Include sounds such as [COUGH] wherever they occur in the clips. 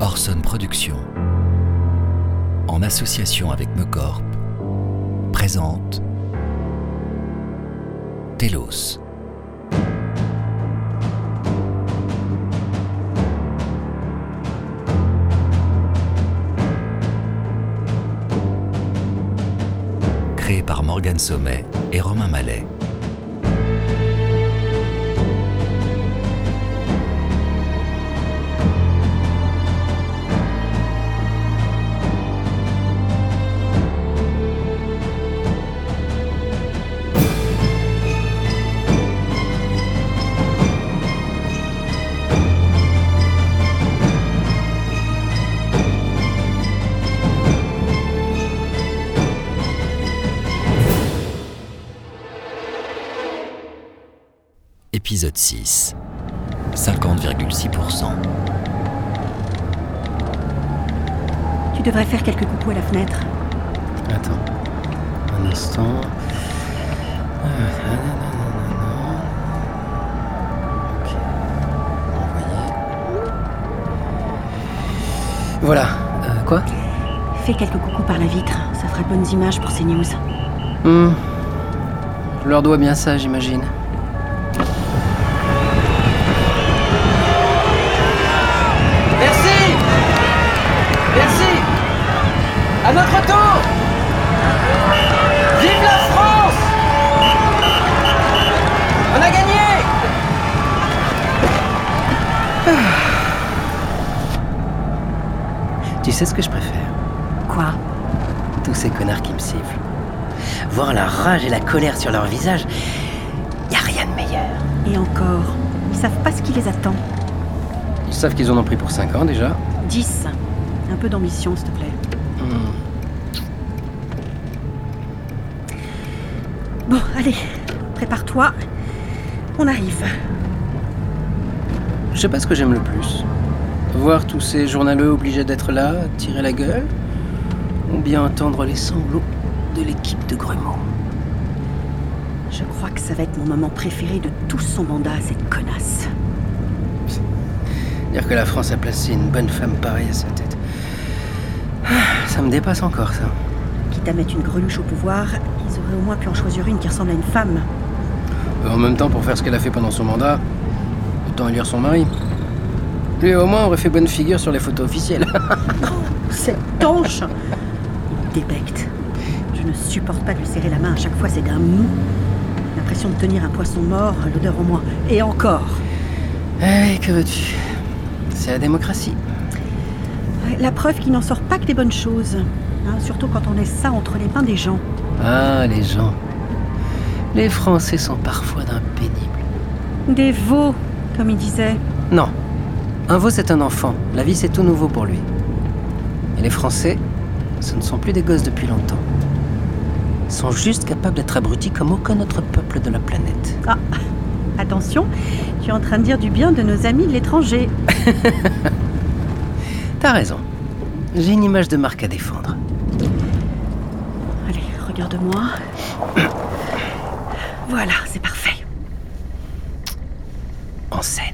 Orson Productions, en association avec Mecorp, présente Telos. Créé par Morgan Sommet et Romain Mallet. Épisode 6 50,6% Tu devrais faire quelques coucous à la fenêtre. Attends. Un instant. Euh, Ok. Envoyer. Voilà. Euh, quoi? Fais quelques coucous par la vitre. Ça fera de bonnes images pour ces news. Hmm. Je leur dois bien ça, j'imagine. À notre tour Vive la France On a gagné Tu sais ce que je préfère? Quoi? Tous ces connards qui me sifflent. Voir la rage et la colère sur leur visage, y a rien de meilleur. Et encore, ils savent pas ce qui les attend. Ils savent qu'ils en ont pris pour 5 ans déjà. 10. Un peu d'ambition, s'il te plaît. Bon, allez, prépare-toi. On arrive. Je sais pas ce que j'aime le plus. Voir tous ces journaleux obligés d'être là, tirer la gueule, ou bien entendre les sanglots de l'équipe de Grumeau. Je crois que ça va être mon moment préféré de tout son mandat, cette connasse. Dire que la France a placé une bonne femme pareille à sa tête. Ah, Ça me dépasse encore, ça. Quitte à mettre une greluche au pouvoir, au moins pu en choisir une qui ressemble à une femme. Euh, En même temps, pour faire ce qu'elle a fait pendant son mandat, autant élire son mari. Lui, au moins, aurait fait bonne figure sur les photos officielles. [LAUGHS] Cette tanche Il débecte. Je ne supporte pas de lui serrer la main à chaque fois, c'est d'un mou. L'impression de tenir un poisson mort, l'odeur en moi. Et encore Eh, que veux-tu? C'est la démocratie. La preuve qu'il n'en sort pas que des bonnes choses. Hein, surtout quand on laisse ça entre les mains des gens. Ah, les gens. Les Français sont parfois d'un pénible. Des veaux, comme il disait. Non. Un veau, c'est un enfant. La vie, c'est tout nouveau pour lui. Et les Français, ce ne sont plus des gosses depuis longtemps. Ils sont juste capables d'être abrutis comme aucun autre peuple de la planète. Ah, [LAUGHS] attention, tu es en train de dire du bien de nos amis de l'étranger. [LAUGHS] T'as raison. J'ai une image de marque à défendre. Allez, regarde-moi. Voilà, c'est parfait. En scène.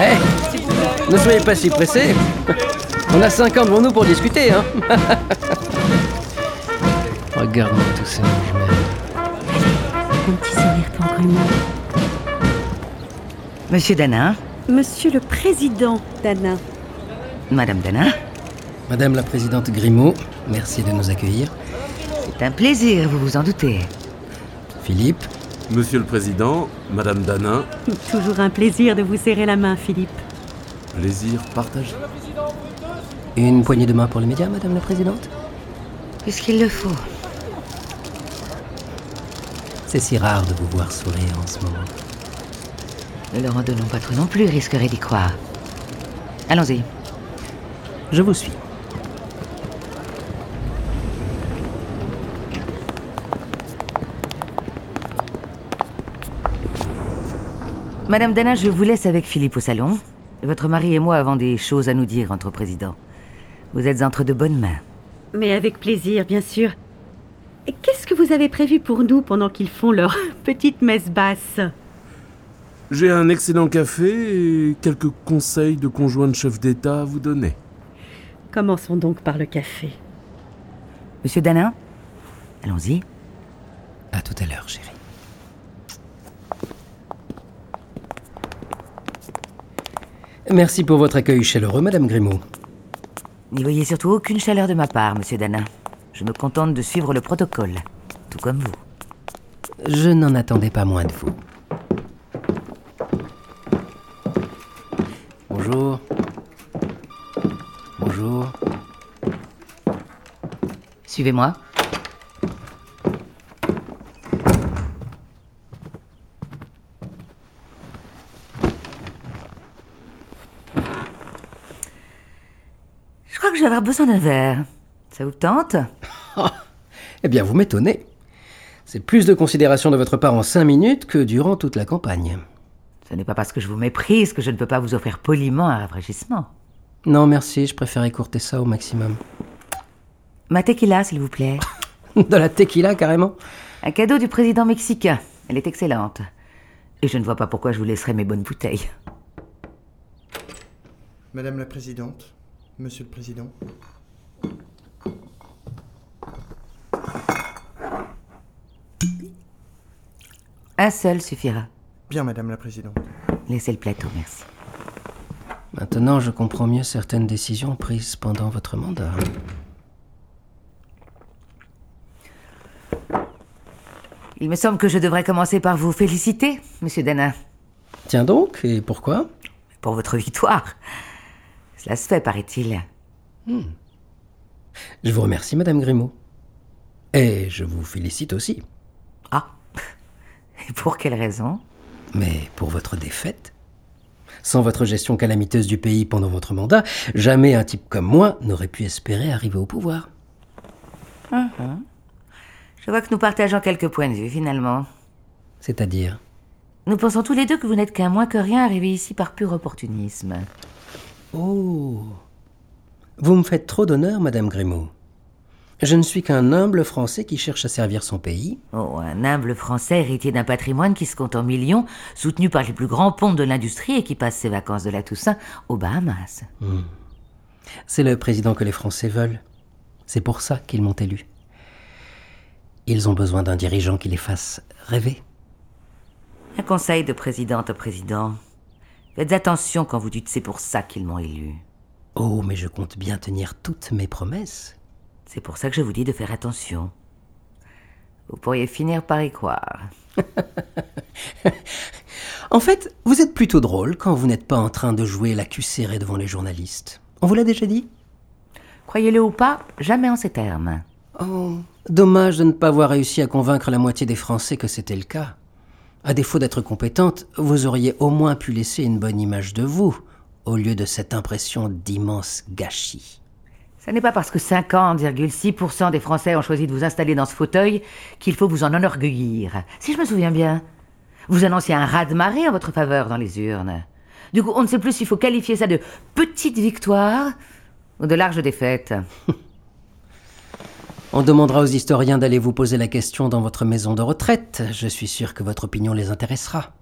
Hey, ne soyez pas si pressés. On a 5 ans devant nous pour discuter, hein. [LAUGHS] Regarde-moi tous ces. Un petit sourire pour Grumeau. Monsieur Danin, Monsieur le Président, Dana. Madame Danin, Madame la présidente Grimaud, merci de nous accueillir. c'est un plaisir, vous vous en doutez. Philippe, Monsieur le Président, Madame Danin, [LAUGHS] Toujours un plaisir de vous serrer la main, Philippe. plaisir partagé. une poignée de main pour les médias, Madame la présidente Puisqu'il le faut. C'est si rare de vous voir sourire en ce moment. Ne leur en donnons pas trop non plus, risquerait d'y croire. Allons-y. Je vous suis. Madame Danin, je vous laisse avec Philippe au salon. Votre mari et moi avons des choses à nous dire entre présidents. Vous êtes entre de bonnes mains. Mais avec plaisir, bien sûr. Et qu'est-ce que vous avez prévu pour nous pendant qu'ils font leur [LAUGHS] petite messe basse J'ai un excellent café et quelques conseils de conjoint de chef d'État à vous donner. Commençons donc par le café. Monsieur Danin Allons-y. À tout à l'heure, chérie. Merci pour votre accueil chaleureux, Madame Grimaud. N'y voyez surtout aucune chaleur de ma part, monsieur Danin. Je me contente de suivre le protocole, tout comme vous. Je n'en attendais pas moins de vous. Bonjour. Bonjour. Suivez-moi. Je crois que je vais avoir besoin d'un verre. Ça vous tente? [LAUGHS] Eh bien, vous m'étonnez. C'est plus de considération de votre part en cinq minutes que durant toute la campagne. Ce n'est pas parce que je vous méprise que je ne peux pas vous offrir poliment un rafraîchissement. Non, merci, je préfère écourter ça au maximum. Ma tequila, s'il vous plaît. [LAUGHS] De la tequila, carrément Un cadeau du président mexicain. Elle est excellente. Et je ne vois pas pourquoi je vous laisserai mes bonnes bouteilles. Madame la Présidente, Monsieur le Président, Un seul suffira. bien Madame la Présidente. Laissez le plateau, merci. Maintenant, je comprends mieux certaines décisions prises pendant votre mandat. Il me semble que je devrais commencer par vous féliciter, monsieur Danin, Tiens donc, et pourquoi? Pour votre victoire. Cela se fait, paraît-il. Je vous remercie, Madame Grimaud. Et je vous félicite aussi. Et pour quelle raison? Mais pour votre défaite Sans votre gestion calamiteuse du pays pendant votre mandat, jamais un type comme moi n'aurait pu espérer arriver au pouvoir. Je vois que nous partageons quelques points de vue, finalement. C'est-à-dire? Nous pensons tous les deux que vous n'êtes qu'un moins que rien arrivé ici par pur opportunisme. Oh Vous me faites trop d'honneur, Madame Grimaud. Je ne suis qu'un humble Français qui cherche à servir son pays. Oh, un humble Français héritier d'un patrimoine qui se compte en millions, soutenu par les plus grands ponts de l'industrie et qui passe ses vacances de la Toussaint aux Bahamas. C'est le président que les Français veulent. C'est pour ça qu'ils m'ont élu. Ils ont besoin d'un dirigeant qui les fasse rêver. Un conseil de présidente au président. Faites attention quand vous dites c'est pour ça qu'ils m'ont élu. Oh, mais je compte bien tenir toutes mes promesses. C'est pour ça que je vous dis de faire attention. Vous pourriez finir par y croire. [LAUGHS] En fait, vous êtes plutôt drôle quand vous n'êtes pas en train de jouer la cul serrée devant les journalistes. On vous l'a déjà dit? Croyez-le ou pas, jamais en ces termes. Oh, dommage de ne pas avoir réussi à convaincre la moitié des Français que c'était le cas. À défaut d'être compétente, vous auriez au moins pu laisser une bonne image de vous, au lieu de cette impression d'immense gâchis. Ce n'est pas parce que 50,6% des Français ont choisi de vous installer dans ce fauteuil qu'il faut vous en enorgueillir. Si je me souviens bien, vous annonciez un raz-de-marée en votre faveur dans les urnes. Du coup, on ne sait plus s'il faut qualifier ça de petite victoire ou de large défaite. [LAUGHS] On demandera aux historiens d'aller vous poser la question dans votre maison de retraite. Je suis sûr que votre opinion les intéressera.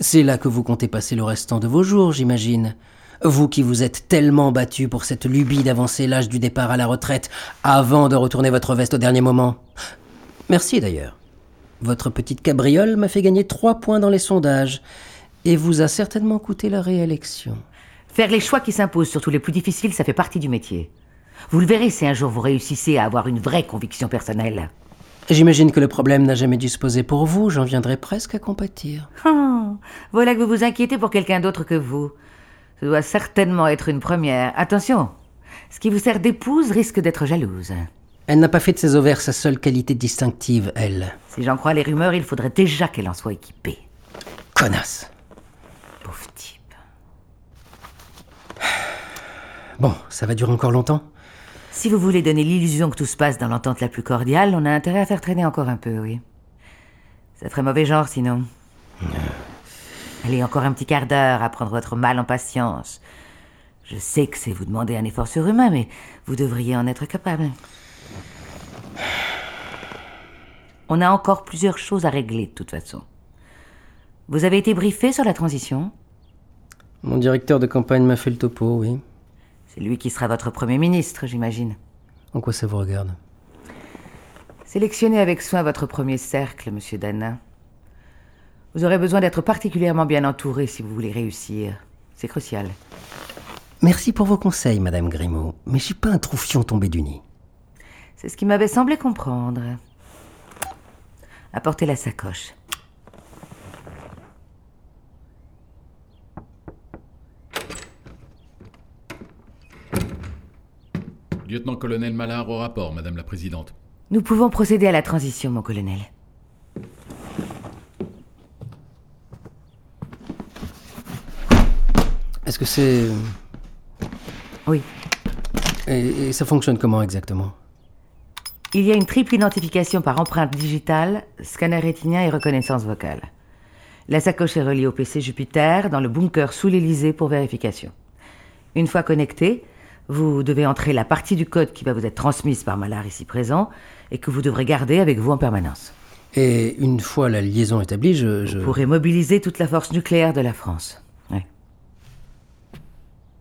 C'est là que vous comptez passer le restant de vos jours, j'imagine. Vous qui vous êtes tellement battu pour cette lubie d'avancer l'âge du départ à la retraite avant de retourner votre veste au dernier moment. Merci d'ailleurs. Votre petite cabriole m'a fait gagner trois points dans les sondages et vous a certainement coûté la réélection. Faire les choix qui s'imposent, surtout les plus difficiles, ça fait partie du métier. Vous le verrez si un jour vous réussissez à avoir une vraie conviction personnelle. J'imagine que le problème n'a jamais dû se poser pour vous, j'en viendrai presque à compatir. Oh, voilà que vous vous inquiétez pour quelqu'un d'autre que vous. Ce doit certainement être une première. Attention, ce qui vous sert d'épouse risque d'être jalouse. Elle n'a pas fait de ses ovaires sa seule qualité distinctive, elle. Si j'en crois les rumeurs, il faudrait déjà qu'elle en soit équipée. Connasse. Pauvre type. Bon, ça va durer encore longtemps? Si vous voulez donner l'illusion que tout se passe dans l'entente la plus cordiale, on a intérêt à faire traîner encore un peu, oui. Ça ferait mauvais genre sinon. Allez, encore un petit quart d'heure à prendre votre mal en patience. Je sais que c'est vous demander un effort surhumain, mais vous devriez en être capable. On a encore plusieurs choses à régler de toute façon. Vous avez été briefé sur la transition? Mon directeur de campagne m'a fait le topo, oui. C'est lui qui sera votre Premier ministre, j'imagine. En quoi ça vous regarde? Sélectionnez avec soin votre premier cercle, monsieur Dana. Vous aurez besoin d'être particulièrement bien entouré si vous voulez réussir. C'est crucial. Merci pour vos conseils, Madame Grimaud, mais je suis pas un troufion tombé du nid. C'est ce qui m'avait semblé comprendre. Apportez la sacoche. Lieutenant-colonel Mallard au rapport, Madame la Présidente. Nous pouvons procéder à la transition, mon colonel. Est-ce que c'est... Oui. Et, et ça fonctionne comment exactement? Il y a une triple identification par empreinte digitale, scanner rétinien et reconnaissance vocale. La sacoche est reliée au PC Jupiter dans le bunker sous l'Elysée pour vérification. Une fois connecté, vous devez entrer la partie du code qui va vous être transmise par Malard ici présent et que vous devrez garder avec vous en permanence. Et une fois la liaison établie, je... je... Vous pourrez mobiliser toute la force nucléaire de la France.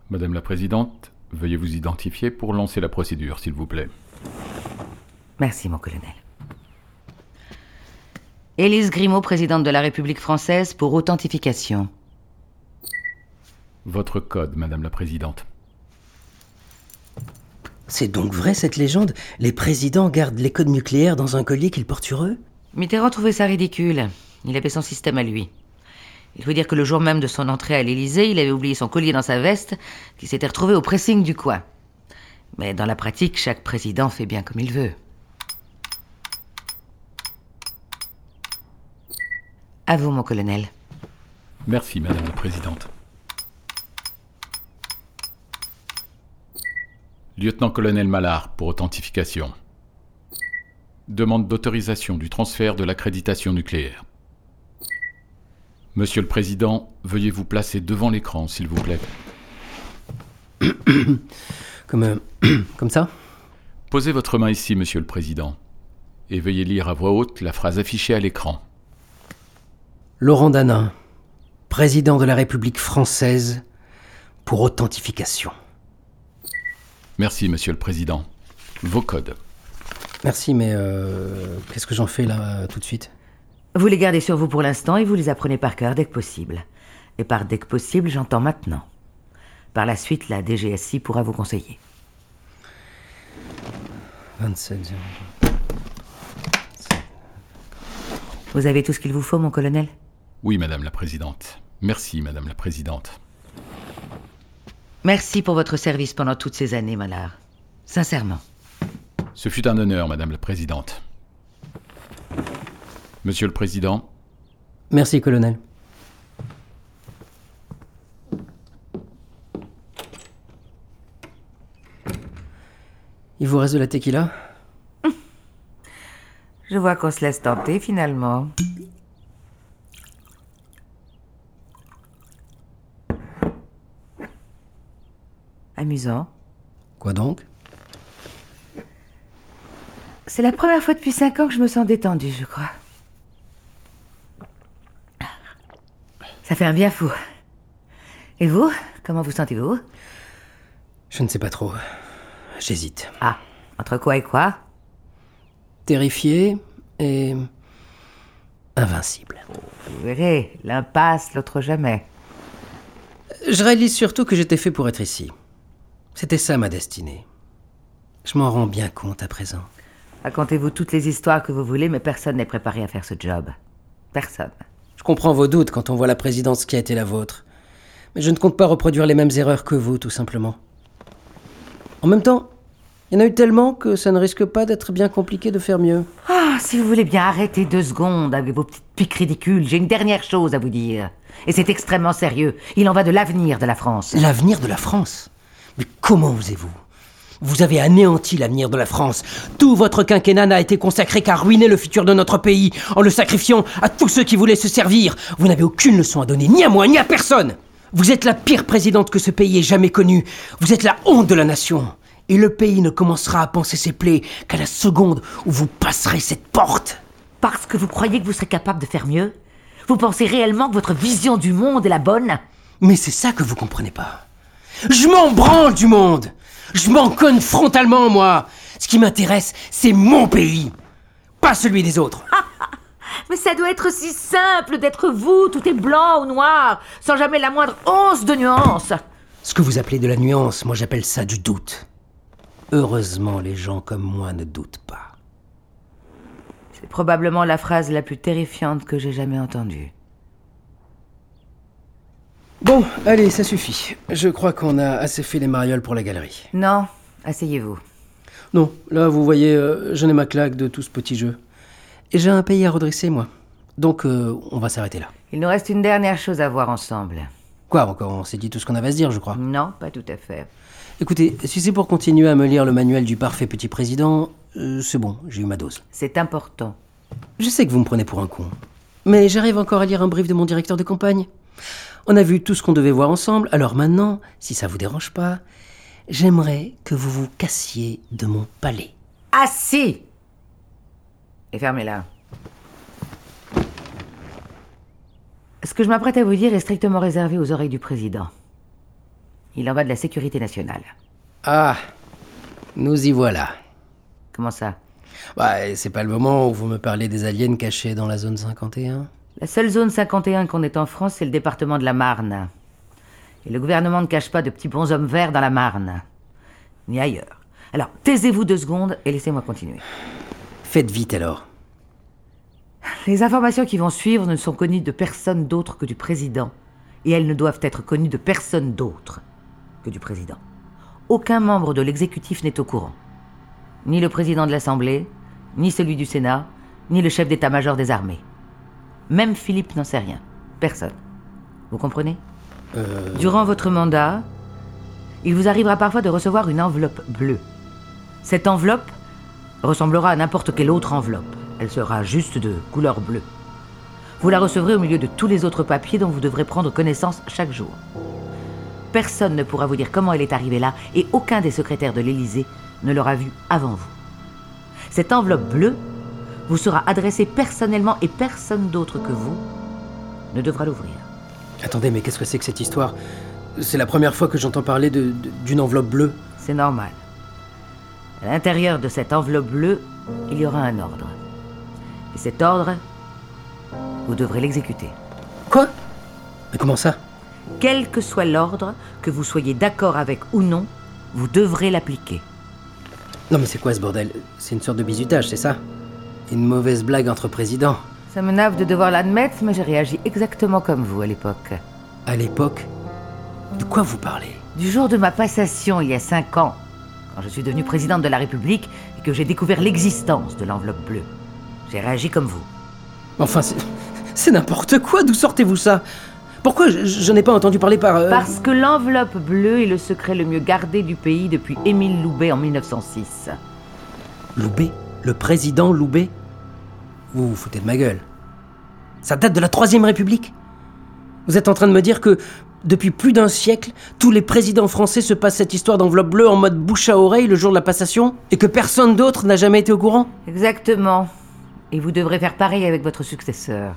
Madame la Présidente, veuillez vous identifier pour lancer la procédure, s'il vous plaît. Merci, mon colonel. Élise Grimaud, présidente de la République française, pour authentification. Votre code, Madame la Présidente. C'est donc vrai cette légende? Les présidents gardent les codes nucléaires dans un collier qu'ils portent sur eux? Mitterrand trouvait ça ridicule. Il avait son système à lui. Il faut dire que le jour même de son entrée à l'Élysée, il avait oublié son collier dans sa veste, qui s'était retrouvé au pressing du coin. Mais dans la pratique, chaque président fait bien comme il veut. À vous, mon colonel. Merci, Madame la Présidente. Lieutenant-colonel Mallard pour authentification. Demande d'autorisation du transfert de l'accréditation nucléaire. Monsieur le Président, veuillez vous placer devant l'écran, s'il vous plaît. [COUGHS] Comme, euh, [COUGHS] comme ça? Posez votre main ici, Monsieur le Président, et veuillez lire à voix haute la phrase affichée à l'écran. Laurent Danin, président de la République française, pour authentification. Merci, Monsieur le Président. Vos codes. Merci, mais euh, qu'est-ce que j'en fais là tout de suite? Vous les gardez sur vous pour l'instant et vous les apprenez par cœur dès que possible. Et par dès que possible, j'entends maintenant. Par la suite, la DGSI pourra vous conseiller. 27 0. Vous avez tout ce qu'il vous faut, mon colonel? Oui, Madame la Présidente. Merci, Madame la Présidente. Merci pour votre service pendant toutes ces années, Mallard. Sincèrement. Ce fut un honneur, Madame la Présidente. Monsieur le Président, Merci, colonel. Il vous reste de la tequila? [LAUGHS] Je vois qu'on se laisse tenter finalement. Amusant. Quoi donc? C'est la première fois depuis cinq ans que je me sens détendue, je crois. Ça fait un bien fou. Et vous Comment vous sentez-vous? Je ne sais pas trop. J'hésite. Ah, entre quoi et quoi? Terrifié et... invincible. Vous verrez, l'un passe, l'autre jamais. Je réalise surtout que j'étais fait pour être ici. C'était ça ma destinée. Je m'en rends bien compte à présent. Racontez-vous toutes les histoires que vous voulez, mais personne n'est préparé à faire ce job. Personne. Je comprends vos doutes quand on voit la présidence qui a été la vôtre. Mais je ne compte pas reproduire les mêmes erreurs que vous, tout simplement. En même temps, il y en a eu tellement que ça ne risque pas d'être bien compliqué de faire mieux. Ah, si vous voulez bien arrêter deux secondes avec vos petites piques ridicules, j'ai une dernière chose à vous dire. Et c'est extrêmement sérieux. Il en va de l'avenir de la France. L'avenir de la France? Mais comment osez-vous? Vous avez anéanti l'avenir de la France. Tout votre quinquennat n'a été consacré qu'à ruiner le futur de notre pays, en le sacrifiant à tous ceux qui voulaient se servir. Vous n'avez aucune leçon à donner, ni à moi, ni à personne. Vous êtes la pire présidente que ce pays ait jamais connue. Vous êtes la honte de la nation. Et le pays ne commencera à penser ses plaies qu'à la seconde où vous passerez cette porte. Parce que vous croyez que vous serez capable de faire mieux? Vous pensez réellement que votre vision du monde est la bonne? Mais c'est ça que vous comprenez pas. Je m'en branle du monde. Je m'en conne frontalement, moi. Ce qui m'intéresse, c'est mon pays, pas celui des autres. [LAUGHS] Mais ça doit être si simple d'être vous, tout est blanc ou noir, sans jamais la moindre once de nuance. Ce que vous appelez de la nuance, moi j'appelle ça du doute. Heureusement, les gens comme moi ne doutent pas. C'est probablement la phrase la plus terrifiante que j'ai jamais entendue. Bon, allez, ça suffit. Je crois qu'on a assez fait les marioles pour la galerie. Non, asseyez-vous. Non, là, vous voyez, euh, je n'ai ma claque de tout ce petit jeu. Et j'ai un pays à redresser, moi. Donc, euh, on va s'arrêter là. Il nous reste une dernière chose à voir ensemble. Quoi, encore? On s'est dit tout ce qu'on avait à se dire, je crois. Non, pas tout à fait. Écoutez, si c'est pour continuer à me lire le manuel du parfait petit président, euh, c'est bon, j'ai eu ma dose. C'est important. Je sais que vous me prenez pour un con. Mais j'arrive encore à lire un brief de mon directeur de campagne. On a vu tout ce qu'on devait voir ensemble, alors maintenant, si ça vous dérange pas, j'aimerais que vous vous cassiez de mon palais. Assez Et fermez-la. Ce que je m'apprête à vous dire est strictement réservé aux oreilles du président. Il en va de la sécurité nationale. Ah, nous y voilà. Comment ça? Bah, c'est pas le moment où vous me parlez des aliens cachés dans la zone 51 La seule zone 51 qu'on ait en France, c'est le département de la Marne. Et le gouvernement ne cache pas de petits bonshommes verts dans la Marne. Ni ailleurs. Alors, taisez-vous deux secondes et laissez-moi continuer. Faites vite alors. Les informations qui vont suivre ne sont connues de personne d'autre que du président. Et elles ne doivent être connues de personne d'autre que du président. Aucun membre de l'exécutif n'est au courant. Ni le président de l'Assemblée, ni celui du Sénat, ni le chef d'état-major des armées. Même Philippe n'en sait rien. Personne. Vous comprenez Durant votre mandat, il vous arrivera parfois de recevoir une enveloppe bleue. Cette enveloppe ressemblera à n'importe quelle autre enveloppe. Elle sera juste de couleur bleue. Vous la recevrez au milieu de tous les autres papiers dont vous devrez prendre connaissance chaque jour. Personne ne pourra vous dire comment elle est arrivée là et aucun des secrétaires de l'Élysée ne l'aura vue avant vous. Cette enveloppe bleue vous sera adressée personnellement et personne d'autre que vous ne devra l'ouvrir. Attendez, mais qu'est-ce que c'est que cette histoire? C'est la première fois que j'entends parler de- de- d'une enveloppe bleue. C'est normal. À l'intérieur de cette enveloppe bleue, il y aura un ordre. Et cet ordre, vous devrez l'exécuter. Quoi? Mais comment ça? Quel que soit l'ordre, que vous soyez d'accord avec ou non, vous devrez l'appliquer. Non mais c'est quoi ce bordel? C'est une sorte de bizutage, c'est ça? Une mauvaise blague entre présidents. Ça me nave de devoir l'admettre, mais j'ai réagi exactement comme vous à l'époque. À l'époque De quoi vous parlez? Du jour de ma passation, il y a cinq ans, quand je suis devenue présidente de la République et que j'ai découvert l'existence de l'enveloppe bleue, j'ai réagi comme vous. Enfin, c'est- n'importe quoi, d'où sortez-vous ça? Pourquoi je, je n'ai pas entendu parler par... euh, Parce que l'enveloppe bleue est le secret le mieux gardé du pays depuis Émile Loubet en 1906. Loubet? Le président Loubet? Vous vous foutez de ma gueule. Ça date de la Troisième République Vous êtes en train de me dire que, depuis plus d'un siècle, tous les présidents français se passent cette histoire d'enveloppe bleue en mode bouche à oreille le jour de la passation Et que personne d'autre n'a jamais été au courant Exactement. Et vous devrez faire pareil avec votre successeur.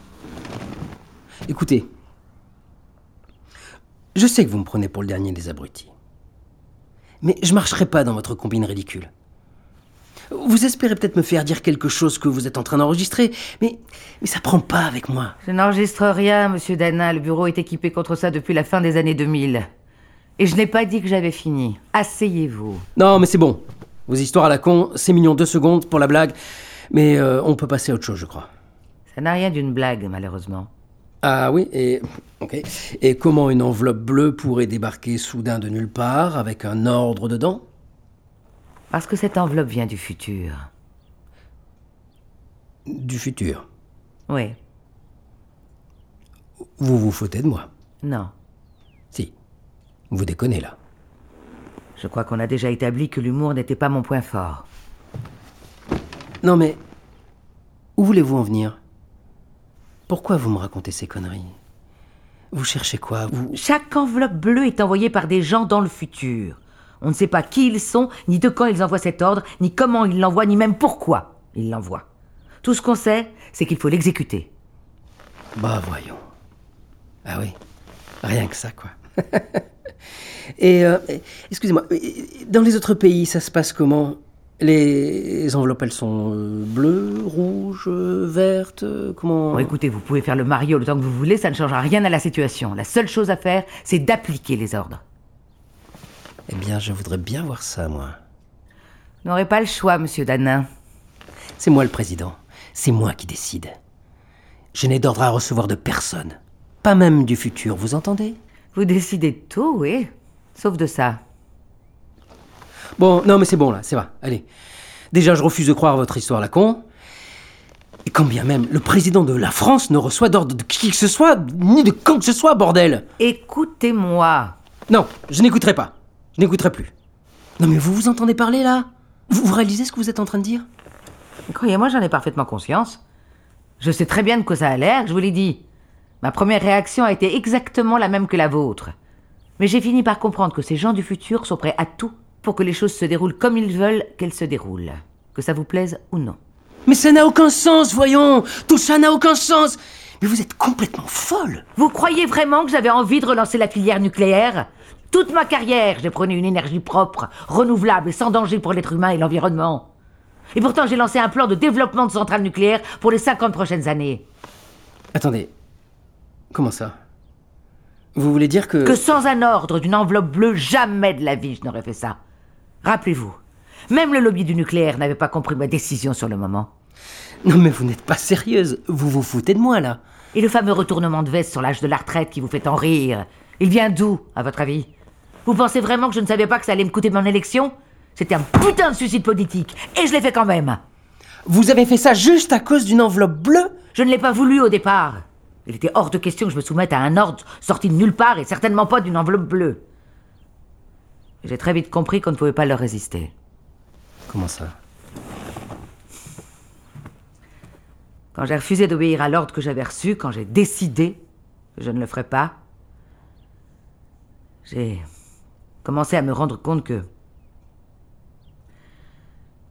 Écoutez, je sais que vous me prenez pour le dernier des abrutis. Mais je marcherai pas dans votre combine ridicule. Vous espérez peut-être me faire dire quelque chose que vous êtes en train d'enregistrer, mais, mais ça prend pas avec moi. Je n'enregistre rien, monsieur Dana. Le bureau est équipé contre ça depuis la fin des années 2000. Et je n'ai pas dit que j'avais fini. Asseyez-vous. Non, mais c'est bon. Vos histoires à la con, c'est mignon deux secondes pour la blague, mais euh, on peut passer à autre chose, je crois. Ça n'a rien d'une blague, malheureusement. Ah oui, et ok. Et comment une enveloppe bleue pourrait débarquer soudain de nulle part avec un ordre dedans? Parce que cette enveloppe vient du futur. Du futur. Oui. Vous vous foutez de moi Non. Si. Vous déconnez là. Je crois qu'on a déjà établi que l'humour n'était pas mon point fort. Non mais... Où voulez-vous en venir? Pourquoi vous me racontez ces conneries? Vous cherchez quoi? Vous... Chaque enveloppe bleue est envoyée par des gens dans le futur. On ne sait pas qui ils sont, ni de quand ils envoient cet ordre, ni comment ils l'envoient, ni même pourquoi ils l'envoient. Tout ce qu'on sait, c'est qu'il faut l'exécuter. Bah voyons. Ah oui, rien que ça, quoi. [LAUGHS] Et, euh, excusez-moi, dans les autres pays, ça se passe comment? Les enveloppes, elles sont euh, bleues, rouges, euh, vertes Comment? Bon, écoutez, vous pouvez faire le Mario le temps que vous voulez, ça ne changera rien à la situation. La seule chose à faire, c'est d'appliquer les ordres. Eh bien, je voudrais bien voir ça, moi. Vous n'aurez pas le choix, monsieur Danin. C'est moi le président. C'est moi qui décide. Je n'ai d'ordre à recevoir de personne. Pas même du futur, vous entendez? Vous décidez de tout, oui. Sauf de ça. Bon, non, mais c'est bon là, c'est va. Allez. Déjà, je refuse de croire votre histoire, la con. Et quand bien même le président de la France ne reçoit d'ordre de qui que ce soit, ni de quand que ce soit, bordel Écoutez-moi. Non, je n'écouterai pas. Je n'écouterai plus. Non, mais vous vous entendez parler là? Vous, vous réalisez ce que vous êtes en train de dire? Croyez-moi, j'en ai parfaitement conscience. Je sais très bien de quoi ça a l'air, je vous l'ai dit. Ma première réaction a été exactement la même que la vôtre. Mais j'ai fini par comprendre que ces gens du futur sont prêts à tout pour que les choses se déroulent comme ils veulent qu'elles se déroulent. Que ça vous plaise ou non. Mais ça n'a aucun sens, voyons Tout ça n'a aucun sens Mais vous êtes complètement folle Vous croyez vraiment que j'avais envie de relancer la filière nucléaire? Toute ma carrière, j'ai prôné une énergie propre, renouvelable et sans danger pour l'être humain et l'environnement. Et pourtant, j'ai lancé un plan de développement de centrales nucléaires pour les 50 prochaines années. Attendez. Comment ça? Vous voulez dire que... Que sans un ordre d'une enveloppe bleue, jamais de la vie je n'aurais fait ça. Rappelez-vous, même le lobby du nucléaire n'avait pas compris ma décision sur le moment. Non mais vous n'êtes pas sérieuse. Vous vous foutez de moi là. Et le fameux retournement de veste sur l'âge de la retraite qui vous fait en rire, il vient d'où, à votre avis? Vous pensez vraiment que je ne savais pas que ça allait me coûter mon élection? C'était un putain de suicide politique, et je l'ai fait quand même. Vous avez fait ça juste à cause d'une enveloppe bleue? Je ne l'ai pas voulu au départ. Il était hors de question que je me soumette à un ordre sorti de nulle part et certainement pas d'une enveloppe bleue. J'ai très vite compris qu'on ne pouvait pas leur résister. Comment ça? Quand j'ai refusé d'obéir à l'ordre que j'avais reçu, quand j'ai décidé que je ne le ferais pas, j'ai commencé à me rendre compte que.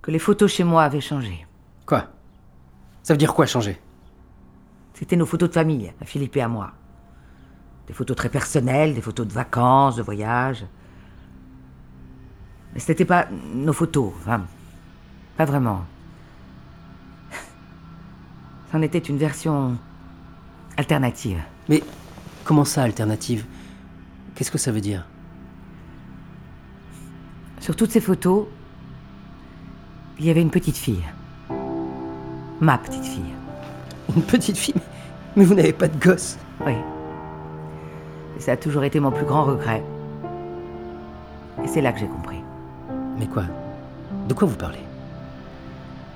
que les photos chez moi avaient changé. Quoi? Ça veut dire quoi changer? C'était nos photos de famille, à Philippe et à moi. Des photos très personnelles, des photos de vacances, de voyages. Mais ce n'était pas nos photos, enfin, pas vraiment. C'en était une version alternative. Mais comment ça, alternative? Qu'est-ce que ça veut dire? Sur toutes ces photos, il y avait une petite fille. Ma petite fille. Une petite fille Mais vous n'avez pas de gosse Oui. Et ça a toujours été mon plus grand regret. Et c'est là que j'ai compris. Mais quoi? De quoi vous parlez?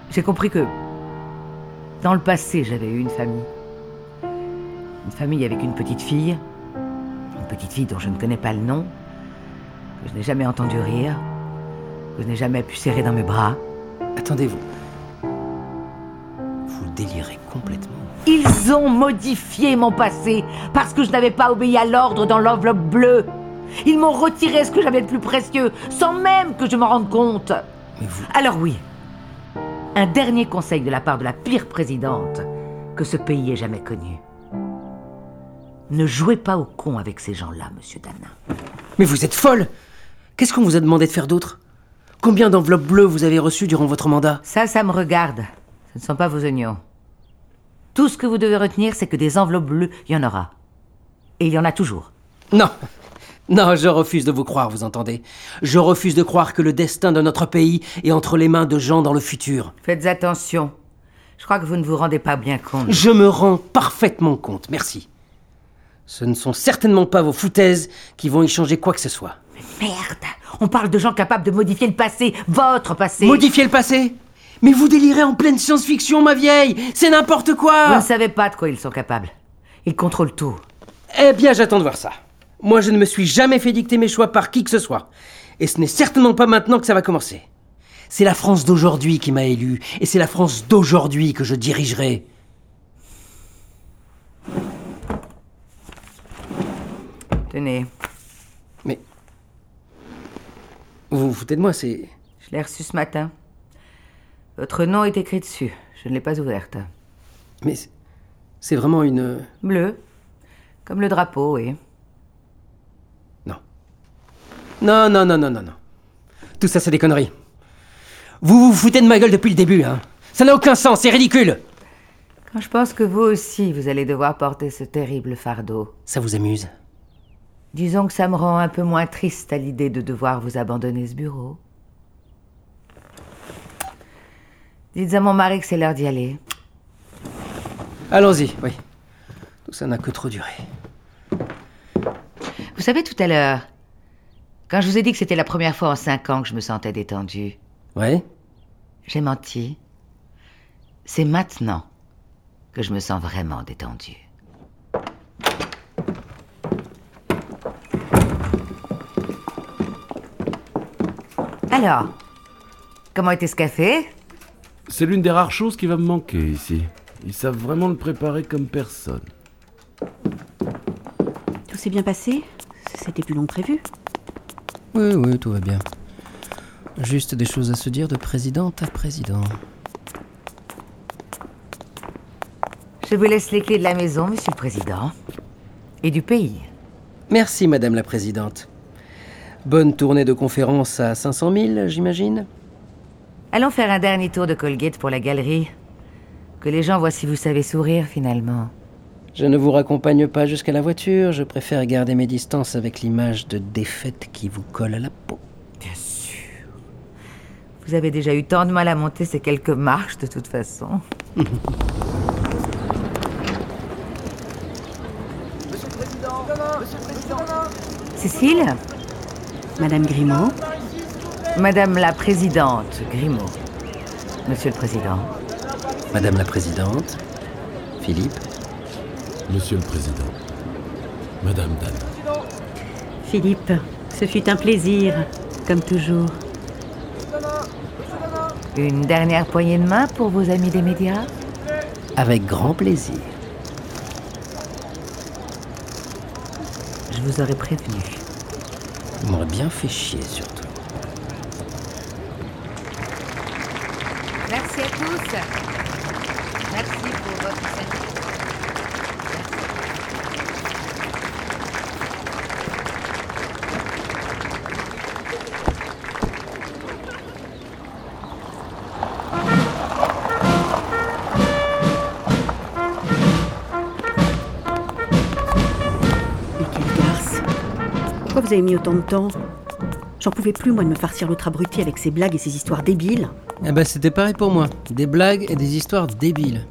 J'ai compris que dans le passé, j'avais eu une famille. Une famille avec une petite fille. Une petite fille dont je ne connais pas le nom. Que je n'ai jamais entendu rire. Je n'ai jamais pu serrer dans mes bras. Attendez-vous. Vous délirez complètement. Ils ont modifié mon passé parce que je n'avais pas obéi à l'ordre dans l'enveloppe bleue. Ils m'ont retiré ce que j'avais de plus précieux sans même que je m'en rende compte. Mais vous... Alors oui, un dernier conseil de la part de la pire présidente que ce pays ait jamais connue. Ne jouez pas au con avec ces gens-là, monsieur Dana. Mais vous êtes folle Qu'est-ce qu'on vous a demandé de faire d'autre? Combien d'enveloppes bleues vous avez reçues durant votre mandat? Ça, ça me regarde. Ce ne sont pas vos oignons. Tout ce que vous devez retenir, c'est que des enveloppes bleues, il y en aura. Et il y en a toujours. Non Non, je refuse de vous croire, vous entendez Je refuse de croire que le destin de notre pays est entre les mains de gens dans le futur. Faites attention. Je crois que vous ne vous rendez pas bien compte. Je me rends parfaitement compte, merci. Ce ne sont certainement pas vos foutaises qui vont y changer quoi que ce soit. Merde On parle de gens capables de modifier le passé, votre passé Modifier le passé Mais vous délirez en pleine science-fiction, ma vieille C'est n'importe Vous quoi ne savez pas de quoi ils sont capables. Ils contrôlent tout. Eh bien, j'attends de voir ça. Moi, je ne me suis jamais fait dicter mes choix par qui que ce soit. Et ce n'est certainement pas maintenant que ça va commencer. C'est la France d'aujourd'hui qui m'a élu, et c'est la France d'aujourd'hui que je dirigerai. Tenez, Mais. Vous vous foutez de moi, c'est. je l'ai reçu ce matin. Votre nom est écrit dessus. Je ne l'ai pas ouverte. Mais. c'est- vraiment une. Bleu. Comme le drapeau, oui. Non. Non, non, non, non, non, non. Tout ça, c'est des conneries. Vous vous foutez de ma gueule depuis le début, hein. Ça n'a aucun sens, c'est ridicule. Quand je pense que vous aussi, vous allez devoir porter ce terrible fardeau. Ça vous amuse Disons que ça me rend un peu moins triste à l'idée de devoir vous abandonner ce bureau. Dites à mon mari que c'est l'heure d'y aller. Allons-y, oui. Tout ça n'a que trop duré. Vous savez, tout à l'heure, quand je vous ai dit que c'était la première fois en cinq ans que je me sentais détendue, Ouais j'ai menti. C'est maintenant que je me sens vraiment détendue. Alors, comment était ce café? C'est l'une des rares choses qui va me manquer ici. Ils savent vraiment le préparer comme personne. Tout s'est bien passé? C'était plus long que prévu. Oui, oui, tout va bien. Juste des choses à se dire de présidente à président. Je vous laisse les clés de la maison, monsieur le président. Et du pays. Merci, Madame la Présidente. Bonne tournée de conférence à 500 000, j'imagine Allons faire un dernier tour de Colgate pour la galerie. Que les gens voient si vous savez sourire, finalement. Je ne vous raccompagne pas jusqu'à la voiture, je préfère garder mes distances avec l'image de défaite qui vous colle à la peau. Bien sûr. Vous avez déjà eu tant de mal à monter ces quelques marches, de toute façon. [LAUGHS] Cécile? Madame Grimaud Madame la Présidente Grimaud. Monsieur le Président. Madame la Présidente, Philippe, Monsieur le Président. Madame Dan. Philippe, ce fut un plaisir, comme toujours. Une dernière poignée de main pour vos amis des médias? Avec grand plaisir. Je vous aurais prévenu. M'aurez bien fait chier, surtout. Pourquoi vous avez mis autant de temps J'en pouvais plus, moi, de me farcir l'autre abruti avec ses blagues et ses histoires débiles. Eh ben, c'était pareil pour moi. Des blagues et des histoires débiles.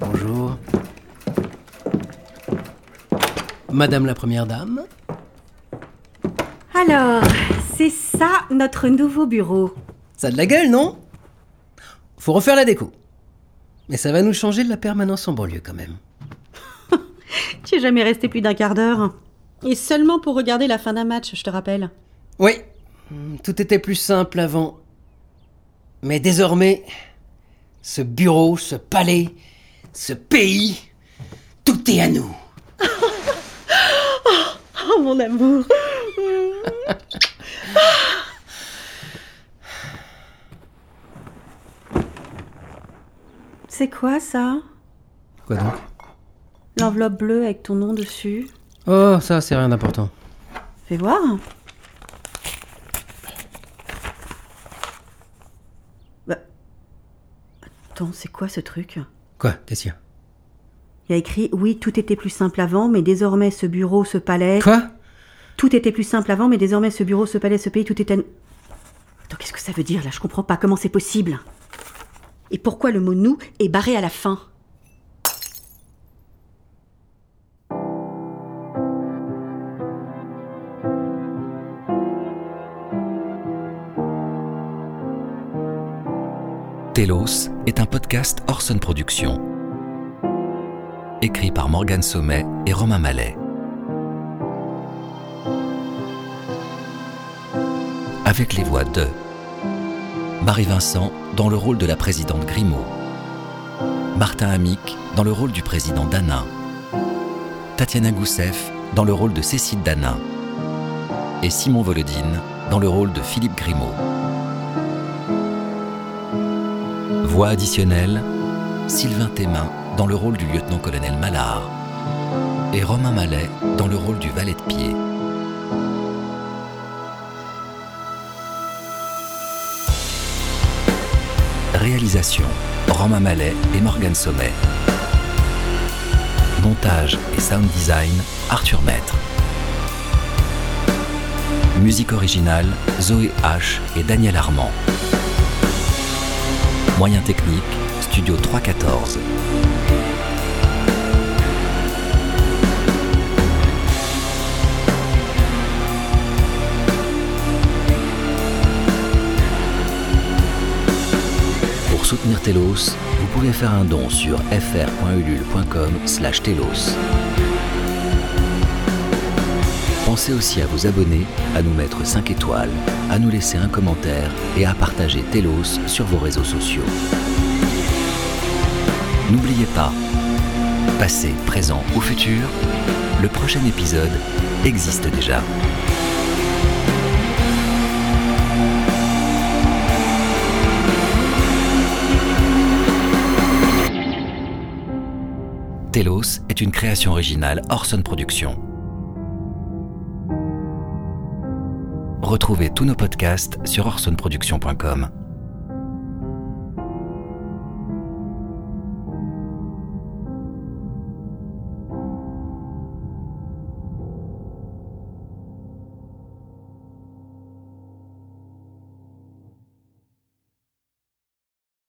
Bonjour. Madame la Première Dame Alors, c'est ça notre nouveau bureau. Ça a de la gueule, non? Faut refaire la déco. Mais ça va nous changer de la permanence en banlieue quand même. [LAUGHS] Tu es jamais resté plus d'un quart d'heure. Et seulement pour regarder la fin d'un match, je te rappelle. Oui, tout était plus simple avant. Mais désormais, ce bureau, ce palais, ce pays, tout est à nous. [LAUGHS] Oh mon amour [LAUGHS] C'est quoi ça? Quoi donc? L'enveloppe bleue avec ton nom dessus Oh, ça, c'est rien d'important. Fais voir. Bah... Attends, c'est quoi ce truc? Quoi Qu'est-ce qu'il y a Il y a écrit Oui, tout était plus simple avant, mais désormais ce bureau, ce palais. Quoi? Tout était plus simple avant, mais désormais ce bureau, ce palais, ce pays, tout était. Attends, qu'est-ce que ça veut dire là? Je comprends pas. Comment c'est possible Et pourquoi le mot nous est barré à la fin? Telos est un podcast Orson Productions. Écrit par Morgane Sommet et Romain Mallet. Avec les voix de Marie Vincent dans le rôle de la présidente Grimaud, Martin Amic dans le rôle du président Danin, Tatiana Goussef dans le rôle de Cécile Danin et Simon Volodine dans le rôle de Philippe Grimaud. Voix additionnelle Sylvain Thémin dans le rôle du lieutenant-colonel Mallard et Romain Mallet dans le rôle du valet de pied. Réalisation Romain Mallet et Morgan Sommet. Montage et sound design Arthur Maître. Musique originale Zoé H et Daniel Armand. Moyens techniques Studio 314. Pour soutenir Telos, vous pouvez faire un don sur fr.ulule.com slash telos. Pensez aussi à vous abonner, à nous mettre 5 étoiles, à nous laisser un commentaire et à partager Telos sur vos réseaux sociaux. N'oubliez pas, passé, présent ou futur, le prochain épisode existe déjà. Telos est une création originale Orson Productions. Retrouvez tous nos podcasts sur orsonproduction.com.